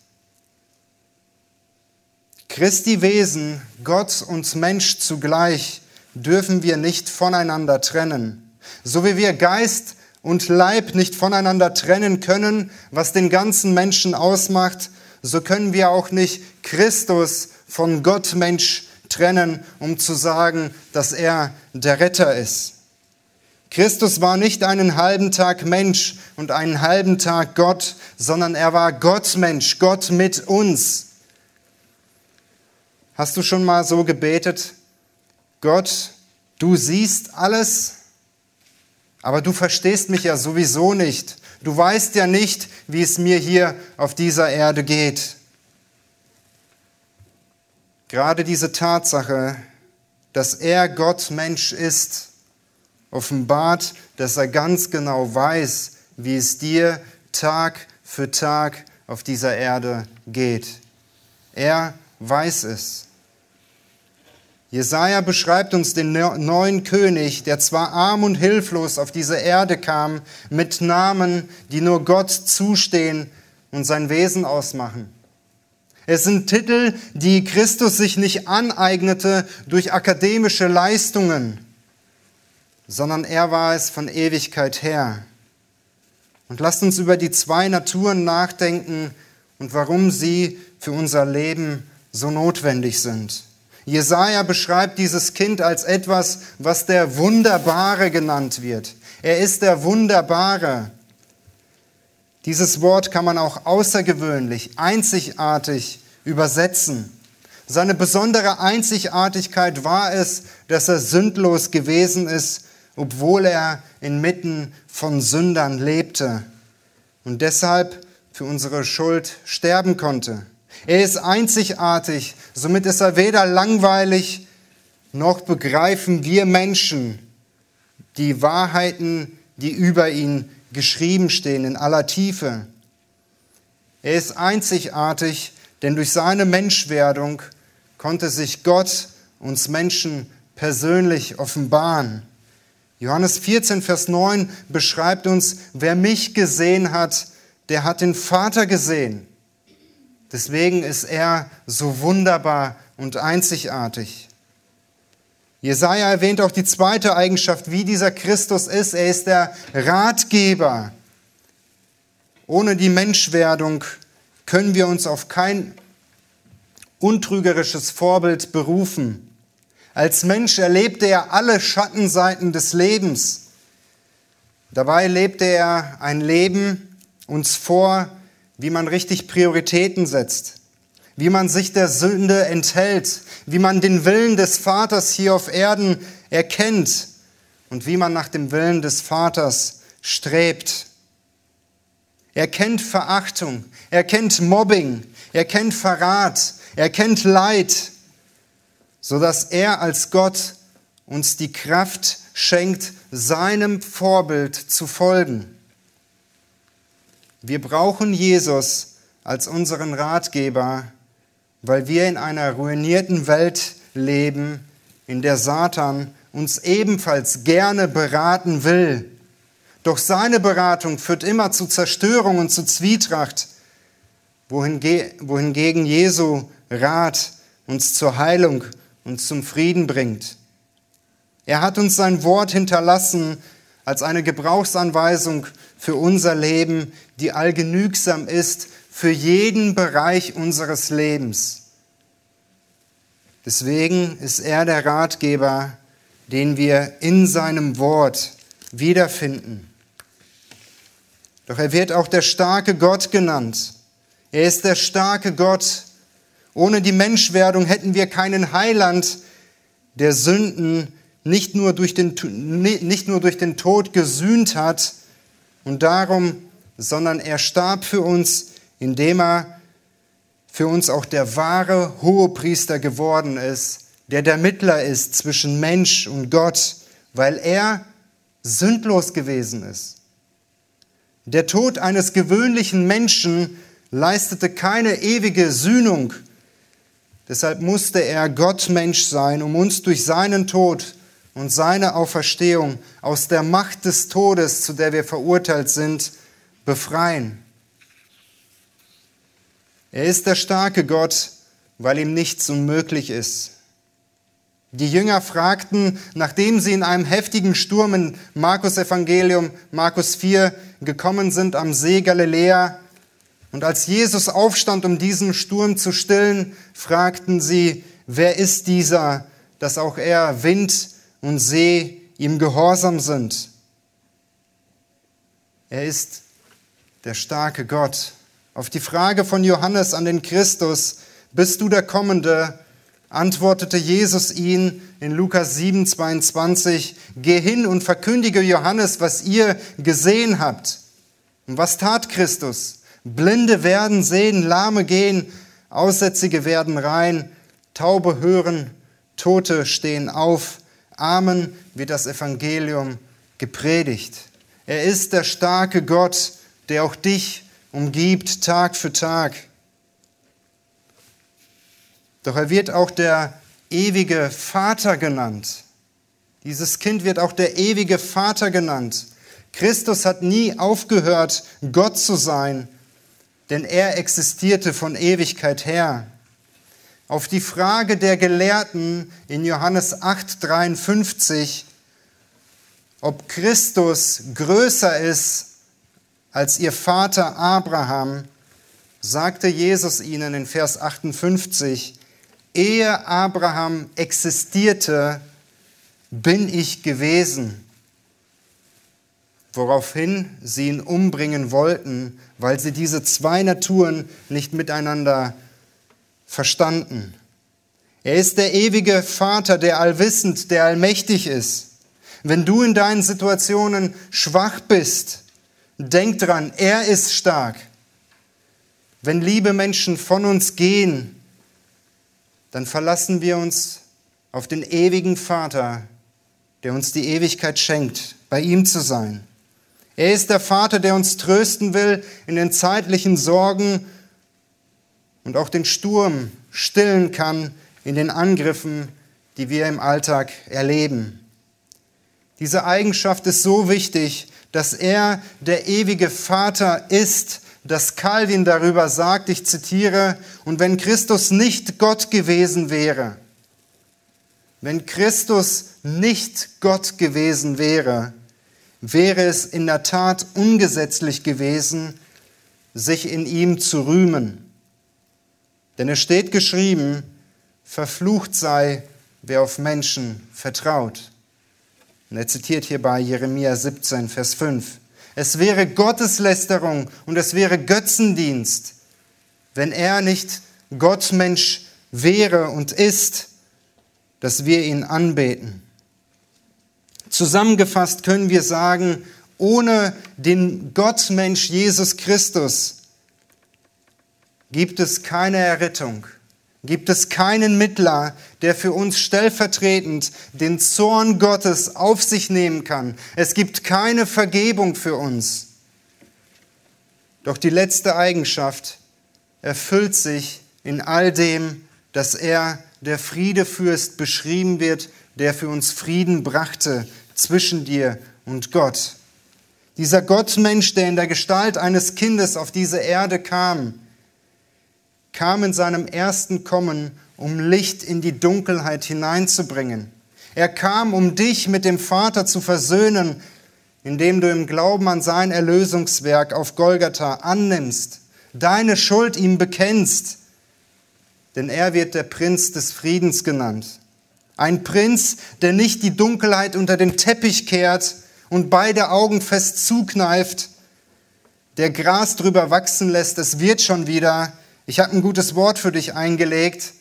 Christi Wesen, Gott und Mensch zugleich, dürfen wir nicht voneinander trennen. So wie wir Geist und Leib nicht voneinander trennen können, was den ganzen Menschen ausmacht, so können wir auch nicht Christus von Gott Mensch trennen, um zu sagen, dass er der Retter ist. Christus war nicht einen halben Tag Mensch und einen halben Tag Gott, sondern er war Gott Mensch, Gott mit uns. Hast du schon mal so gebetet? Gott, du siehst alles, aber du verstehst mich ja sowieso nicht. Du weißt ja nicht, wie es mir hier auf dieser Erde geht. Gerade diese Tatsache, dass er Gott Mensch ist, offenbart, dass er ganz genau weiß, wie es dir Tag für Tag auf dieser Erde geht. Er weiß es. Jesaja beschreibt uns den neuen König, der zwar arm und hilflos auf diese Erde kam, mit Namen, die nur Gott zustehen und sein Wesen ausmachen. Es sind Titel, die Christus sich nicht aneignete durch akademische Leistungen, sondern er war es von Ewigkeit her. Und lasst uns über die zwei Naturen nachdenken und warum sie für unser Leben so notwendig sind. Jesaja beschreibt dieses Kind als etwas, was der Wunderbare genannt wird. Er ist der Wunderbare. Dieses Wort kann man auch außergewöhnlich, einzigartig übersetzen. Seine besondere Einzigartigkeit war es, dass er sündlos gewesen ist, obwohl er inmitten von Sündern lebte und deshalb für unsere Schuld sterben konnte. Er ist einzigartig, somit ist er weder langweilig noch begreifen wir Menschen die Wahrheiten, die über ihn geschrieben stehen in aller Tiefe. Er ist einzigartig, denn durch seine Menschwerdung konnte sich Gott uns Menschen persönlich offenbaren. Johannes 14, Vers 9 beschreibt uns, wer mich gesehen hat, der hat den Vater gesehen. Deswegen ist er so wunderbar und einzigartig. Jesaja erwähnt auch die zweite Eigenschaft, wie dieser Christus ist. Er ist der Ratgeber. Ohne die Menschwerdung können wir uns auf kein untrügerisches Vorbild berufen. Als Mensch erlebte er alle Schattenseiten des Lebens. Dabei lebte er ein Leben uns vor, wie man richtig Prioritäten setzt, wie man sich der Sünde enthält, wie man den Willen des Vaters hier auf Erden erkennt und wie man nach dem Willen des Vaters strebt. Er kennt Verachtung, er kennt Mobbing, er kennt Verrat, er kennt Leid, sodass er als Gott uns die Kraft schenkt, seinem Vorbild zu folgen. Wir brauchen Jesus als unseren Ratgeber, weil wir in einer ruinierten Welt leben, in der Satan uns ebenfalls gerne beraten will. Doch seine Beratung führt immer zu Zerstörung und zu Zwietracht, wohingegen Jesu Rat uns zur Heilung und zum Frieden bringt. Er hat uns sein Wort hinterlassen als eine Gebrauchsanweisung für unser Leben, die allgenügsam ist für jeden Bereich unseres Lebens. Deswegen ist er der Ratgeber, den wir in seinem Wort wiederfinden. Doch er wird auch der starke Gott genannt. Er ist der starke Gott. Ohne die Menschwerdung hätten wir keinen Heiland, der Sünden nicht nur durch den, nicht nur durch den Tod gesühnt hat und darum, sondern er starb für uns, indem er für uns auch der wahre Hohepriester geworden ist, der der Mittler ist zwischen Mensch und Gott, weil er sündlos gewesen ist. Der Tod eines gewöhnlichen Menschen leistete keine ewige Sühnung. Deshalb musste er Gottmensch sein, um uns durch seinen Tod und seine Auferstehung aus der Macht des Todes, zu der wir verurteilt sind, befreien. Er ist der starke Gott, weil ihm nichts unmöglich ist. Die Jünger fragten, nachdem sie in einem heftigen Sturm in Markus Evangelium, Markus 4, gekommen sind am See Galiläa, und als Jesus aufstand, um diesen Sturm zu stillen, fragten sie, wer ist dieser, dass auch er Wind und See ihm gehorsam sind. Er ist der starke Gott. Auf die Frage von Johannes an den Christus, bist du der Kommende, antwortete Jesus ihn in Lukas 7, 22, geh hin und verkündige Johannes, was ihr gesehen habt. Und was tat Christus? Blinde werden sehen, Lahme gehen, Aussätzige werden rein, Taube hören, Tote stehen auf, Amen wird das Evangelium gepredigt. Er ist der starke Gott, der auch dich umgibt Tag für Tag. Doch er wird auch der ewige Vater genannt. Dieses Kind wird auch der ewige Vater genannt. Christus hat nie aufgehört, Gott zu sein, denn er existierte von Ewigkeit her. Auf die Frage der Gelehrten in Johannes 8:53, ob Christus größer ist als ihr Vater Abraham, sagte Jesus ihnen in Vers 58, ehe Abraham existierte, bin ich gewesen. Woraufhin sie ihn umbringen wollten, weil sie diese zwei Naturen nicht miteinander verstanden. Er ist der ewige Vater, der allwissend, der allmächtig ist. Wenn du in deinen Situationen schwach bist, denk dran, er ist stark. Wenn liebe Menschen von uns gehen, dann verlassen wir uns auf den ewigen Vater, der uns die Ewigkeit schenkt, bei ihm zu sein. Er ist der Vater, der uns trösten will in den zeitlichen Sorgen und auch den Sturm stillen kann in den Angriffen, die wir im Alltag erleben. Diese Eigenschaft ist so wichtig, dass er der ewige Vater ist, dass Calvin darüber sagt, ich zitiere, und wenn Christus nicht Gott gewesen wäre, wenn Christus nicht Gott gewesen wäre, wäre es in der Tat ungesetzlich gewesen, sich in ihm zu rühmen. Denn es steht geschrieben, verflucht sei, wer auf Menschen vertraut. Und er zitiert hierbei Jeremia 17, Vers 5. Es wäre Gotteslästerung und es wäre Götzendienst, wenn er nicht Gottmensch wäre und ist, dass wir ihn anbeten. Zusammengefasst können wir sagen, ohne den Gottmensch Jesus Christus gibt es keine Errettung, gibt es keinen Mittler, der für uns stellvertretend den Zorn Gottes auf sich nehmen kann. Es gibt keine Vergebung für uns. Doch die letzte Eigenschaft erfüllt sich in all dem, dass er der Friedefürst beschrieben wird, der für uns Frieden brachte zwischen dir und Gott. Dieser Gottmensch, der in der Gestalt eines Kindes auf diese Erde kam, kam in seinem ersten Kommen, um Licht in die Dunkelheit hineinzubringen. Er kam, um dich mit dem Vater zu versöhnen, indem du im Glauben an sein Erlösungswerk auf Golgatha annimmst, deine Schuld ihm bekennst, denn er wird der Prinz des Friedens genannt. Ein Prinz, der nicht die Dunkelheit unter den Teppich kehrt und beide Augen fest zukneift, der Gras drüber wachsen lässt, es wird schon wieder, ich habe ein gutes Wort für dich eingelegt,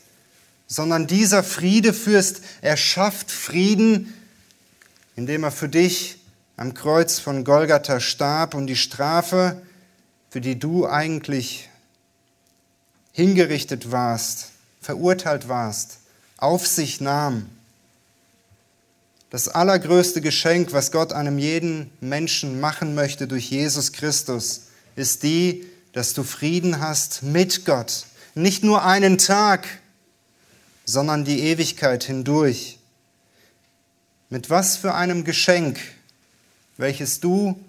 sondern dieser Friedefürst, er schafft Frieden, indem er für dich am Kreuz von Golgatha starb und die Strafe, für die du eigentlich hingerichtet warst, verurteilt warst, auf sich nahm. Das allergrößte Geschenk, was Gott einem jeden Menschen machen möchte durch Jesus Christus, ist die, dass du Frieden hast mit Gott. Nicht nur einen Tag, sondern die Ewigkeit hindurch. Mit was für einem Geschenk, welches du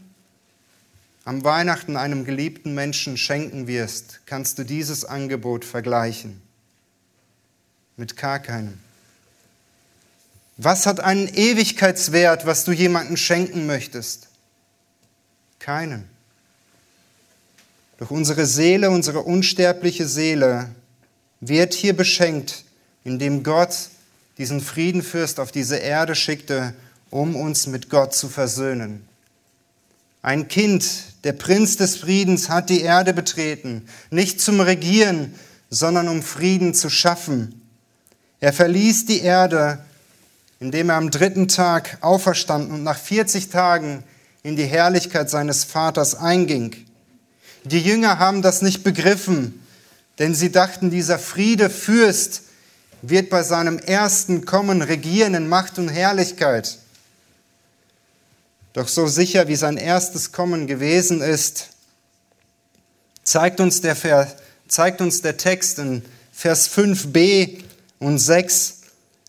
am Weihnachten einem geliebten Menschen schenken wirst, kannst du dieses Angebot vergleichen. Mit gar keinem. Was hat einen Ewigkeitswert, was du jemandem schenken möchtest? Keinen. Doch unsere Seele, unsere unsterbliche Seele wird hier beschenkt, indem Gott diesen Friedenfürst auf diese Erde schickte, um uns mit Gott zu versöhnen. Ein Kind, der Prinz des Friedens, hat die Erde betreten, nicht zum Regieren, sondern um Frieden zu schaffen. Er verließ die Erde, indem er am dritten Tag auferstanden und nach 40 Tagen in die Herrlichkeit seines Vaters einging. Die Jünger haben das nicht begriffen, denn sie dachten, dieser Friede Fürst wird bei seinem ersten Kommen regieren in Macht und Herrlichkeit. Doch so sicher wie sein erstes Kommen gewesen ist, zeigt uns der, Vers, zeigt uns der Text in Vers 5b und 6,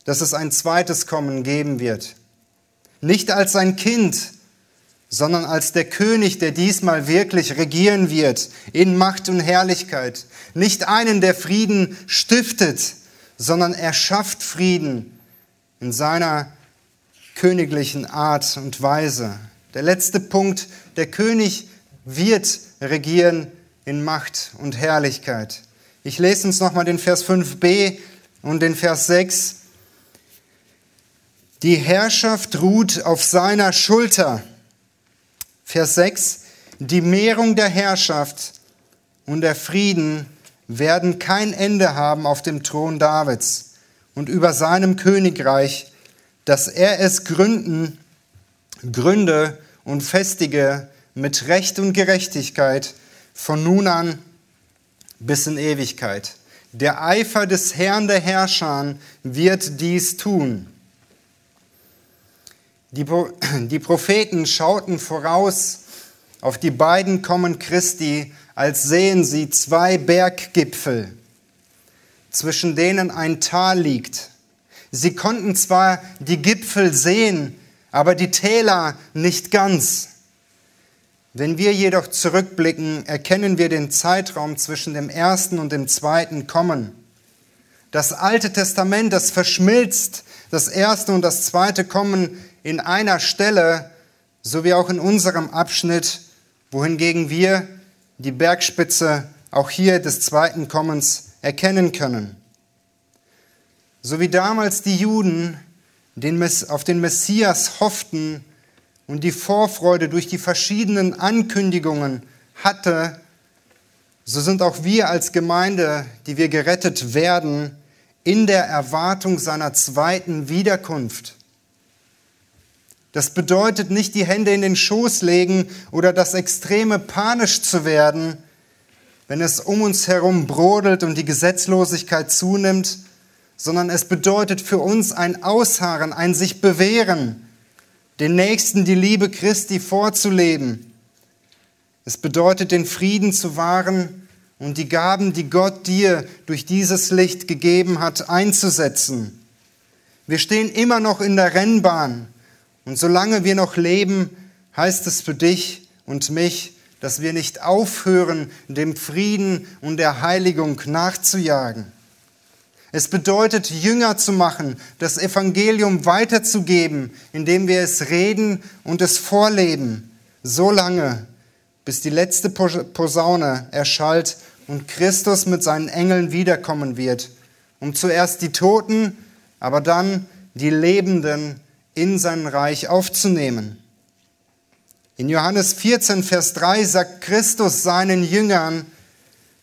dass es ein zweites Kommen geben wird. Nicht als ein Kind, sondern als der König, der diesmal wirklich regieren wird in Macht und Herrlichkeit. Nicht einen, der Frieden stiftet, sondern er schafft Frieden in seiner königlichen Art und Weise. Der letzte Punkt, der König wird regieren in Macht und Herrlichkeit. Ich lese uns nochmal den Vers 5b und den Vers 6. Die Herrschaft ruht auf seiner Schulter. Vers 6. Die Mehrung der Herrschaft und der Frieden werden kein Ende haben auf dem Thron Davids und über seinem Königreich, dass er es gründen, gründe und festige mit Recht und Gerechtigkeit von nun an bis in Ewigkeit. Der Eifer des Herrn der Herrscher wird dies tun. Die, [clears throat] die Propheten schauten voraus auf die beiden Kommen Christi als sehen sie zwei Berggipfel, zwischen denen ein Tal liegt. Sie konnten zwar die Gipfel sehen, aber die Täler nicht ganz. Wenn wir jedoch zurückblicken, erkennen wir den Zeitraum zwischen dem ersten und dem zweiten Kommen. Das Alte Testament, das verschmilzt das erste und das zweite Kommen in einer Stelle, so wie auch in unserem Abschnitt, wohingegen wir die Bergspitze auch hier des zweiten Kommens erkennen können. So wie damals die Juden auf den Messias hofften und die Vorfreude durch die verschiedenen Ankündigungen hatte, so sind auch wir als Gemeinde, die wir gerettet werden, in der Erwartung seiner zweiten Wiederkunft. Das bedeutet nicht die Hände in den Schoß legen oder das Extreme panisch zu werden, wenn es um uns herum brodelt und die Gesetzlosigkeit zunimmt, sondern es bedeutet für uns ein Ausharren, ein sich bewähren, den Nächsten die Liebe Christi vorzuleben. Es bedeutet den Frieden zu wahren und die Gaben, die Gott dir durch dieses Licht gegeben hat, einzusetzen. Wir stehen immer noch in der Rennbahn und solange wir noch leben, heißt es für dich und mich, dass wir nicht aufhören, dem Frieden und der Heiligung nachzujagen. Es bedeutet, Jünger zu machen, das Evangelium weiterzugeben, indem wir es reden und es vorleben, so lange, bis die letzte Posaune erschallt und Christus mit seinen Engeln wiederkommen wird, um zuerst die Toten, aber dann die Lebenden in sein Reich aufzunehmen. In Johannes 14, Vers 3 sagt Christus seinen Jüngern,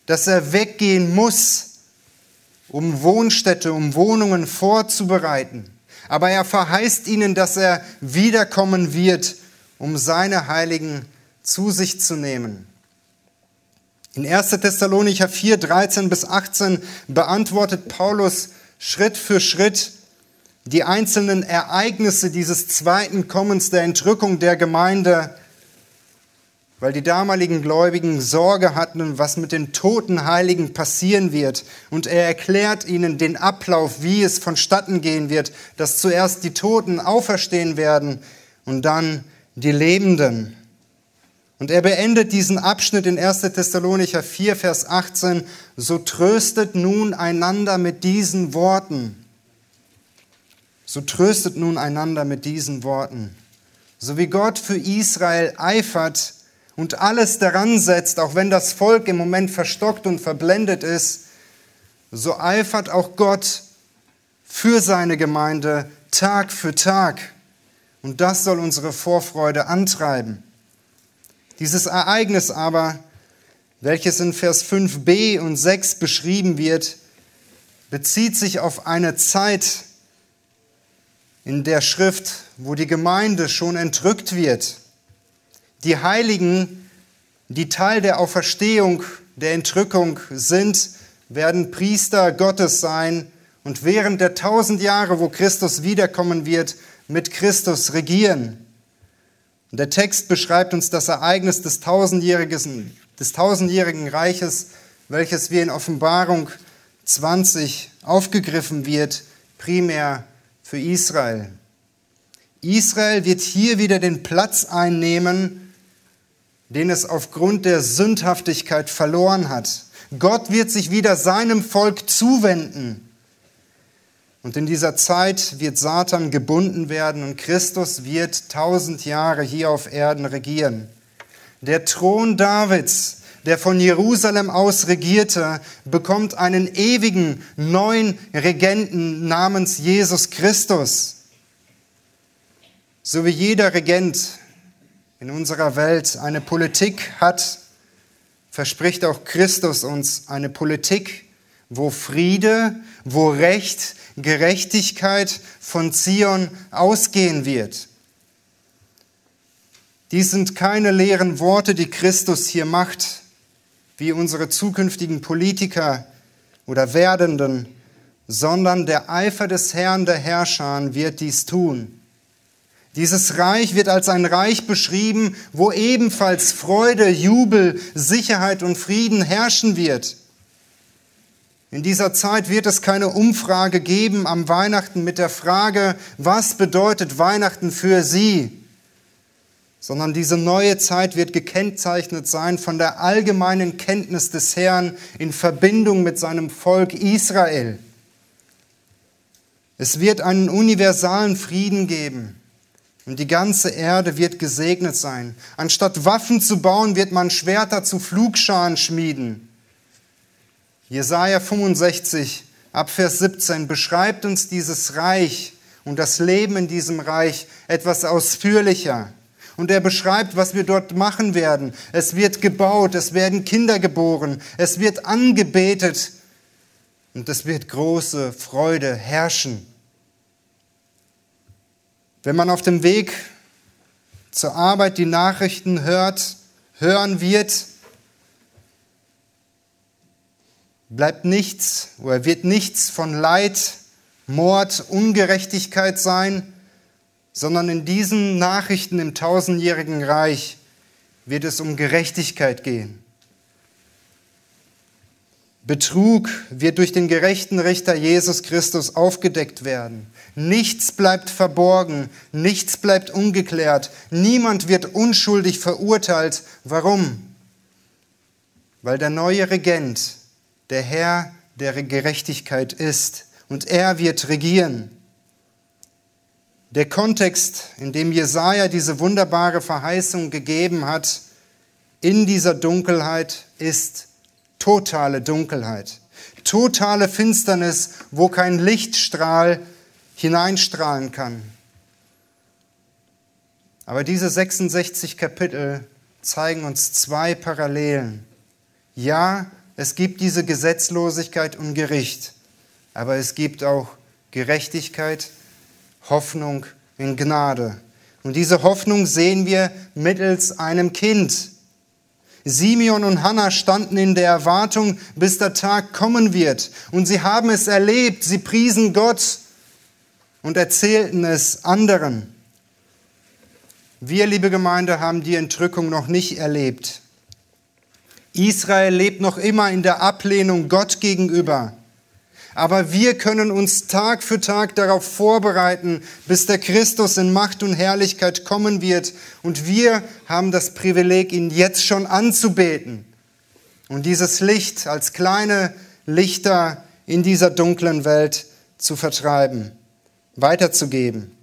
dass er weggehen muss, um Wohnstätte, um Wohnungen vorzubereiten. Aber er verheißt ihnen, dass er wiederkommen wird, um seine Heiligen zu sich zu nehmen. In 1. Thessalonicher 4, 13 bis 18 beantwortet Paulus Schritt für Schritt die einzelnen Ereignisse dieses zweiten Kommens der Entrückung der Gemeinde weil die damaligen Gläubigen Sorge hatten, was mit den toten Heiligen passieren wird. Und er erklärt ihnen den Ablauf, wie es vonstatten gehen wird, dass zuerst die Toten auferstehen werden und dann die Lebenden. Und er beendet diesen Abschnitt in 1. Thessalonicher 4, Vers 18, so tröstet nun einander mit diesen Worten. So tröstet nun einander mit diesen Worten. So wie Gott für Israel eifert, und alles daran setzt, auch wenn das Volk im Moment verstockt und verblendet ist, so eifert auch Gott für seine Gemeinde Tag für Tag. Und das soll unsere Vorfreude antreiben. Dieses Ereignis aber, welches in Vers 5b und 6 beschrieben wird, bezieht sich auf eine Zeit in der Schrift, wo die Gemeinde schon entrückt wird die Heiligen, die Teil der Auferstehung, der Entrückung sind, werden Priester Gottes sein und während der tausend Jahre, wo Christus wiederkommen wird, mit Christus regieren. Der Text beschreibt uns das Ereignis des tausendjährigen, des tausendjährigen Reiches, welches wir in Offenbarung 20 aufgegriffen wird, primär für Israel. Israel wird hier wieder den Platz einnehmen, den es aufgrund der Sündhaftigkeit verloren hat. Gott wird sich wieder seinem Volk zuwenden. Und in dieser Zeit wird Satan gebunden werden und Christus wird tausend Jahre hier auf Erden regieren. Der Thron Davids, der von Jerusalem aus regierte, bekommt einen ewigen neuen Regenten namens Jesus Christus. So wie jeder Regent in unserer Welt eine Politik hat, verspricht auch Christus uns eine Politik, wo Friede, wo Recht, Gerechtigkeit von Zion ausgehen wird. Dies sind keine leeren Worte, die Christus hier macht, wie unsere zukünftigen Politiker oder Werdenden, sondern der Eifer des Herrn der Herrscher wird dies tun. Dieses Reich wird als ein Reich beschrieben, wo ebenfalls Freude, Jubel, Sicherheit und Frieden herrschen wird. In dieser Zeit wird es keine Umfrage geben am Weihnachten mit der Frage, was bedeutet Weihnachten für Sie, sondern diese neue Zeit wird gekennzeichnet sein von der allgemeinen Kenntnis des Herrn in Verbindung mit seinem Volk Israel. Es wird einen universalen Frieden geben. Und die ganze Erde wird gesegnet sein. Anstatt Waffen zu bauen, wird man Schwerter zu Flugscharen schmieden. Jesaja 65, Abvers 17 beschreibt uns dieses Reich und das Leben in diesem Reich etwas ausführlicher. Und er beschreibt, was wir dort machen werden. Es wird gebaut, es werden Kinder geboren, es wird angebetet und es wird große Freude herrschen. Wenn man auf dem Weg zur Arbeit die Nachrichten hört, hören wird, bleibt nichts oder wird nichts von Leid, Mord, Ungerechtigkeit sein, sondern in diesen Nachrichten im tausendjährigen Reich wird es um Gerechtigkeit gehen. Betrug wird durch den gerechten Richter Jesus Christus aufgedeckt werden. Nichts bleibt verborgen, nichts bleibt ungeklärt, niemand wird unschuldig verurteilt. Warum? Weil der neue Regent, der Herr der Gerechtigkeit ist und er wird regieren. Der Kontext, in dem Jesaja diese wunderbare Verheißung gegeben hat, in dieser Dunkelheit ist totale Dunkelheit. Totale Finsternis, wo kein Lichtstrahl hineinstrahlen kann. Aber diese 66 Kapitel zeigen uns zwei Parallelen. Ja, es gibt diese Gesetzlosigkeit und Gericht, aber es gibt auch Gerechtigkeit, Hoffnung in Gnade. Und diese Hoffnung sehen wir mittels einem Kind. Simeon und Hannah standen in der Erwartung, bis der Tag kommen wird. Und sie haben es erlebt. Sie priesen Gott und erzählten es anderen. Wir, liebe Gemeinde, haben die Entrückung noch nicht erlebt. Israel lebt noch immer in der Ablehnung Gott gegenüber. Aber wir können uns Tag für Tag darauf vorbereiten, bis der Christus in Macht und Herrlichkeit kommen wird. Und wir haben das Privileg, ihn jetzt schon anzubeten. Und dieses Licht als kleine Lichter in dieser dunklen Welt zu vertreiben, weiterzugeben.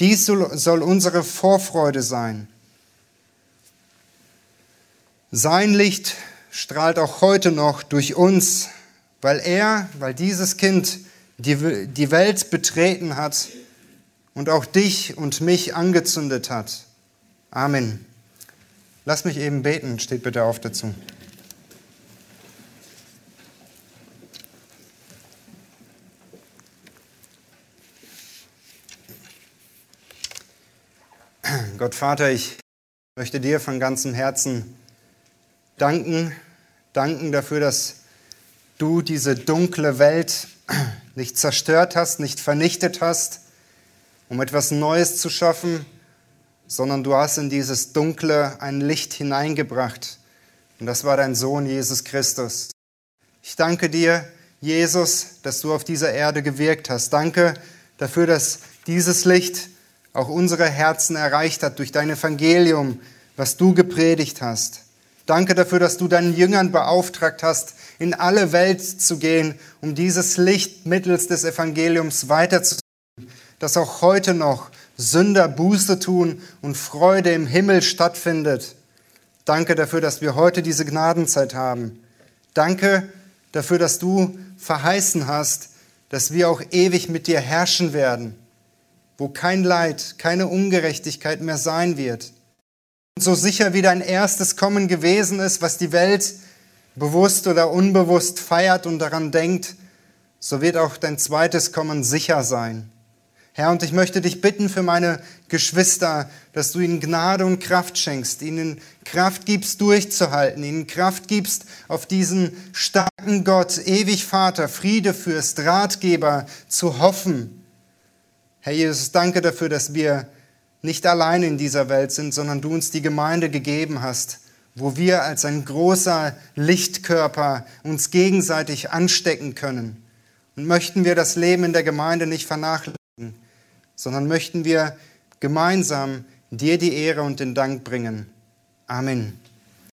Dies soll unsere Vorfreude sein. Sein Licht strahlt auch heute noch durch uns, weil er, weil dieses Kind die, die Welt betreten hat und auch dich und mich angezündet hat. Amen. Lass mich eben beten, steht bitte auf dazu. Gott Vater, ich möchte dir von ganzem Herzen danken, danken dafür, dass du diese dunkle Welt nicht zerstört hast, nicht vernichtet hast, um etwas Neues zu schaffen, sondern du hast in dieses Dunkle ein Licht hineingebracht. Und das war dein Sohn Jesus Christus. Ich danke dir, Jesus, dass du auf dieser Erde gewirkt hast. Danke dafür, dass dieses Licht auch unsere Herzen erreicht hat durch dein Evangelium, was du gepredigt hast. Danke dafür, dass du deinen Jüngern beauftragt hast, in alle Welt zu gehen, um dieses Licht mittels des Evangeliums weiterzugeben, dass auch heute noch Sünder Buße tun und Freude im Himmel stattfindet. Danke dafür, dass wir heute diese Gnadenzeit haben. Danke dafür, dass du verheißen hast, dass wir auch ewig mit dir herrschen werden, wo kein Leid, keine Ungerechtigkeit mehr sein wird so sicher wie dein erstes Kommen gewesen ist, was die Welt bewusst oder unbewusst feiert und daran denkt, so wird auch dein zweites Kommen sicher sein. Herr, und ich möchte dich bitten für meine Geschwister, dass du ihnen Gnade und Kraft schenkst, ihnen Kraft gibst, durchzuhalten, ihnen Kraft gibst, auf diesen starken Gott, ewig Vater, Friede Fürst, Ratgeber zu hoffen. Herr Jesus, danke dafür, dass wir nicht allein in dieser Welt sind, sondern du uns die Gemeinde gegeben hast, wo wir als ein großer Lichtkörper uns gegenseitig anstecken können. Und möchten wir das Leben in der Gemeinde nicht vernachlässigen, sondern möchten wir gemeinsam dir die Ehre und den Dank bringen. Amen.